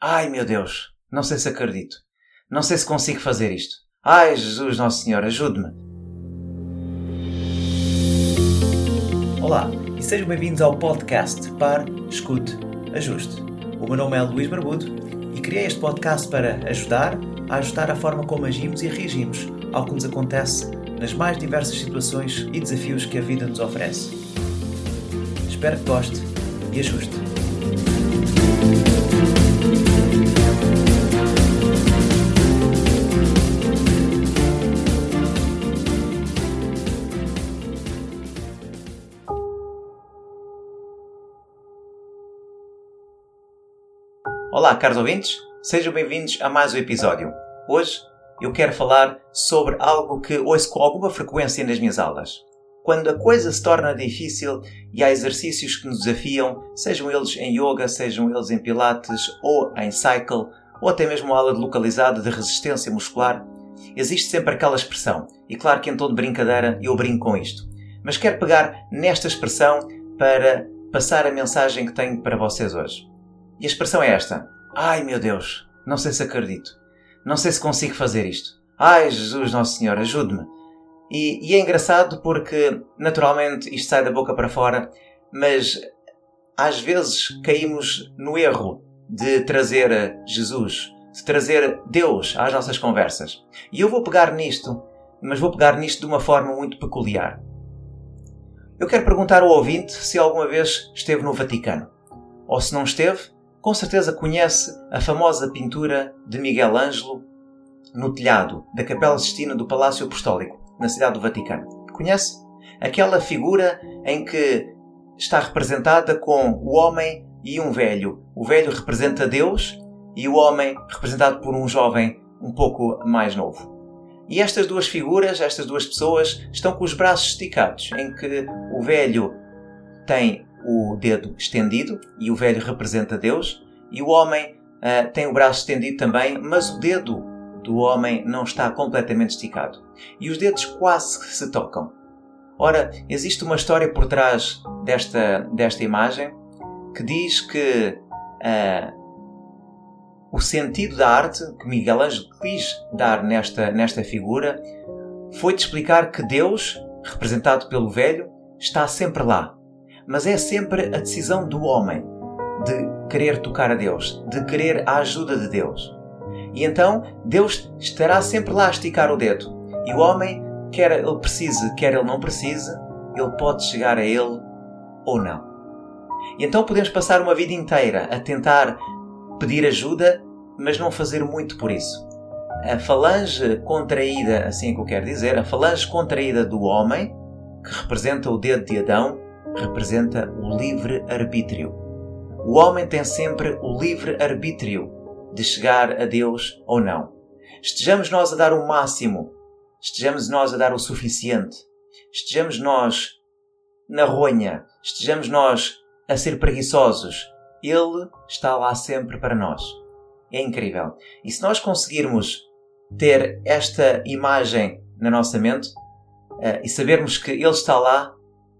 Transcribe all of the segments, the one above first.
Ai meu Deus, não sei se acredito. Não sei se consigo fazer isto. Ai Jesus, Nosso Senhor, ajude-me. Olá e sejam bem-vindos ao podcast Par, Escute, Ajuste. O meu nome é Luís Barbudo e criei este podcast para ajudar a ajustar a forma como agimos e reagimos ao que nos acontece nas mais diversas situações e desafios que a vida nos oferece. Espero que goste e ajuste. Olá, caros ouvintes, sejam bem-vindos a mais um episódio. Hoje eu quero falar sobre algo que ouço com alguma frequência nas minhas aulas. Quando a coisa se torna difícil e há exercícios que nos desafiam, sejam eles em yoga, sejam eles em pilates ou em cycle, ou até mesmo aula localizada de resistência muscular, existe sempre aquela expressão. E claro que em tom de brincadeira eu brinco com isto. Mas quero pegar nesta expressão para passar a mensagem que tenho para vocês hoje. E a expressão é esta: Ai meu Deus, não sei se acredito. Não sei se consigo fazer isto. Ai Jesus, Nosso Senhor, ajude-me. E, e, é engraçado porque, naturalmente, isto sai da boca para fora, mas às vezes caímos no erro de trazer Jesus, de trazer Deus às nossas conversas. E eu vou pegar nisto, mas vou pegar nisto de uma forma muito peculiar. Eu quero perguntar ao ouvinte se alguma vez esteve no Vaticano. Ou se não esteve, com certeza conhece a famosa pintura de Miguel Ângelo no telhado da Capela Sistina do Palácio Apostólico, na cidade do Vaticano. Conhece? Aquela figura em que está representada com o homem e um velho. O velho representa Deus e o homem representado por um jovem um pouco mais novo. E estas duas figuras, estas duas pessoas, estão com os braços esticados, em que o velho tem o dedo estendido e o velho representa Deus, e o homem uh, tem o braço estendido também, mas o dedo do homem não está completamente esticado. E os dedos quase se tocam. Ora, existe uma história por trás desta, desta imagem que diz que uh, o sentido da arte que Miguel Ângelo quis dar nesta, nesta figura foi de explicar que Deus, representado pelo velho, está sempre lá, mas é sempre a decisão do homem de querer tocar a Deus, de querer a ajuda de Deus. E então Deus estará sempre lá a esticar o dedo. E o homem, quer ele precise, quer ele não precise, ele pode chegar a ele ou não. E então podemos passar uma vida inteira a tentar pedir ajuda, mas não fazer muito por isso. A falange contraída, assim é que eu quero dizer, a falange contraída do homem, que representa o dedo de Adão, representa o livre-arbítrio. O homem tem sempre o livre-arbítrio de chegar a Deus ou não. Estejamos nós a dar o máximo, estejamos nós a dar o suficiente, estejamos nós na ronha, estejamos nós a ser preguiçosos, Ele está lá sempre para nós. É incrível. E se nós conseguirmos ter esta imagem na nossa mente uh, e sabermos que Ele está lá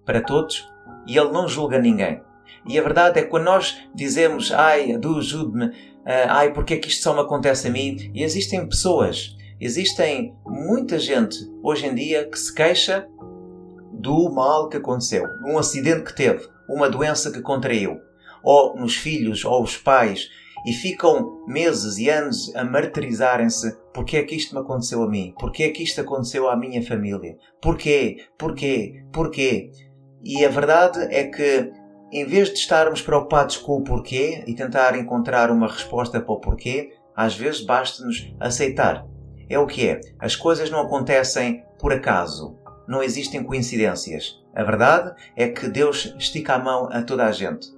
para todos, e Ele não julga ninguém. E a verdade é que quando nós dizemos, ai, ajude-me, ah, ai, porque é que isto só me acontece a mim? E existem pessoas, existem muita gente hoje em dia que se queixa do mal que aconteceu, um acidente que teve, uma doença que contraiu, ou nos filhos, ou os pais, e ficam meses e anos a martirizarem-se porque é que isto me aconteceu a mim? Porque é que isto aconteceu à minha família? Porquê? Porquê? Porquê? E a verdade é que, em vez de estarmos preocupados com o porquê e tentar encontrar uma resposta para o porquê, às vezes basta-nos aceitar. É o que é. As coisas não acontecem por acaso. Não existem coincidências. A verdade é que Deus estica a mão a toda a gente.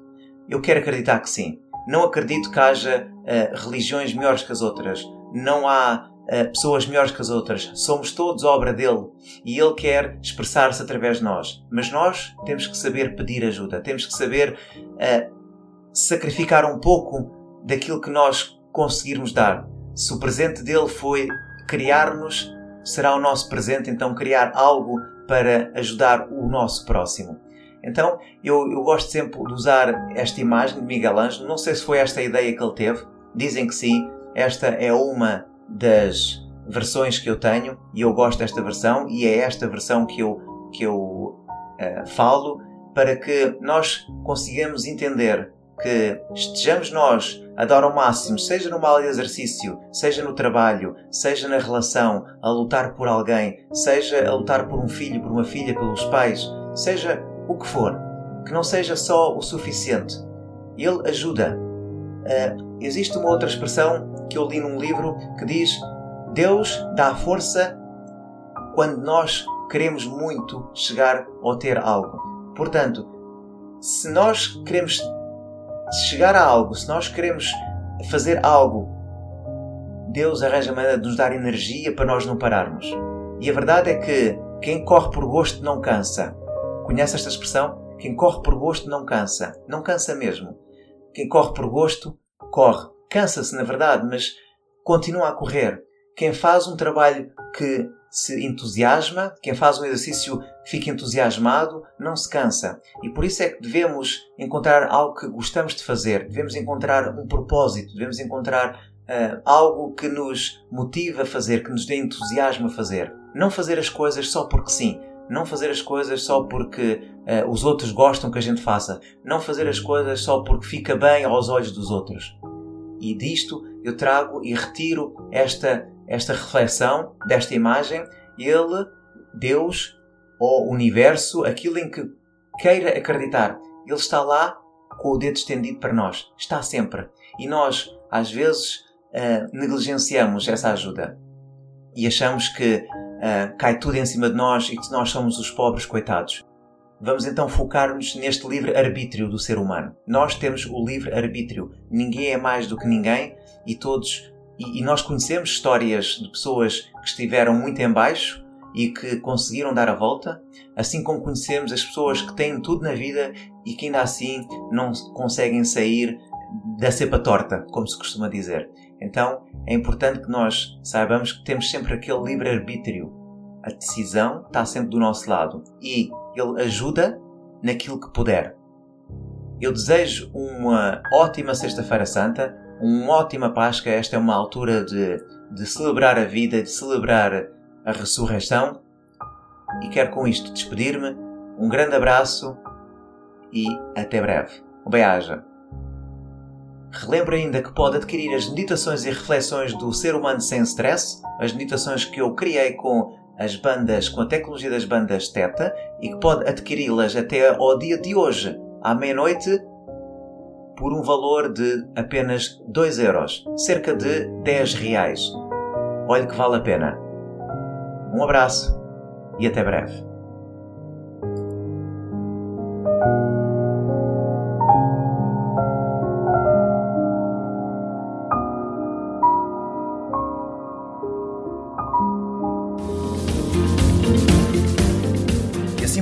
Eu quero acreditar que sim. Não acredito que haja uh, religiões melhores que as outras. Não há pessoas melhores que as outras. Somos todos obra dele e ele quer expressar-se através de nós. Mas nós temos que saber pedir ajuda, temos que saber uh, sacrificar um pouco daquilo que nós conseguirmos dar. Se o presente dele foi criar-nos, será o nosso presente então criar algo para ajudar o nosso próximo. Então, eu, eu gosto sempre de usar esta imagem de Miguel Ângelo. Não sei se foi esta a ideia que ele teve, dizem que sim. Esta é uma das versões que eu tenho e eu gosto desta versão e é esta versão que eu, que eu uh, falo para que nós consigamos entender que estejamos nós a dar ao máximo, seja numa aula de exercício, seja no trabalho, seja na relação, a lutar por alguém, seja a lutar por um filho, por uma filha, pelos pais, seja o que for, que não seja só o suficiente. Ele ajuda. Uh, existe uma outra expressão que eu li num livro que diz: Deus dá força quando nós queremos muito chegar ou ter algo. Portanto, se nós queremos chegar a algo, se nós queremos fazer algo, Deus arranja maneira de nos dar energia para nós não pararmos. E a verdade é que quem corre por gosto não cansa. Conhece esta expressão? Quem corre por gosto não cansa. Não cansa mesmo. Quem corre por gosto, corre. Cansa-se, na verdade, mas continua a correr. Quem faz um trabalho que se entusiasma, quem faz um exercício fica entusiasmado, não se cansa. E por isso é que devemos encontrar algo que gostamos de fazer, devemos encontrar um propósito, devemos encontrar uh, algo que nos motive a fazer, que nos dê entusiasmo a fazer. Não fazer as coisas só porque sim. Não fazer as coisas só porque uh, os outros gostam que a gente faça. Não fazer as coisas só porque fica bem aos olhos dos outros. E disto eu trago e retiro esta esta reflexão desta imagem, ele, Deus ou universo, aquilo em que queira acreditar, ele está lá com o dedo estendido para nós. Está sempre. E nós, às vezes, uh, negligenciamos essa ajuda. E achamos que uh, cai tudo em cima de nós e que nós somos os pobres coitados. Vamos então focar-nos neste livre arbítrio do ser humano. Nós temos o livre arbítrio. Ninguém é mais do que ninguém e todos e, e nós conhecemos histórias de pessoas que estiveram muito em baixo e que conseguiram dar a volta, assim como conhecemos as pessoas que têm tudo na vida e que ainda assim não conseguem sair da cepa torta, como se costuma dizer. Então é importante que nós saibamos que temos sempre aquele livre-arbítrio. A decisão está sempre do nosso lado e ele ajuda naquilo que puder. Eu desejo uma ótima Sexta-feira Santa uma ótima Páscoa. Esta é uma altura de, de celebrar a vida, de celebrar a ressurreição. E quero com isto despedir-me. Um grande abraço e até breve. Um beijo. Relembro ainda que pode adquirir as meditações e reflexões do ser humano sem stress, as meditações que eu criei com as bandas, com a tecnologia das bandas Teta, e que pode adquiri-las até ao dia de hoje, à meia-noite, por um valor de apenas 2 euros, cerca de 10 reais. Olhe que vale a pena. Um abraço e até breve.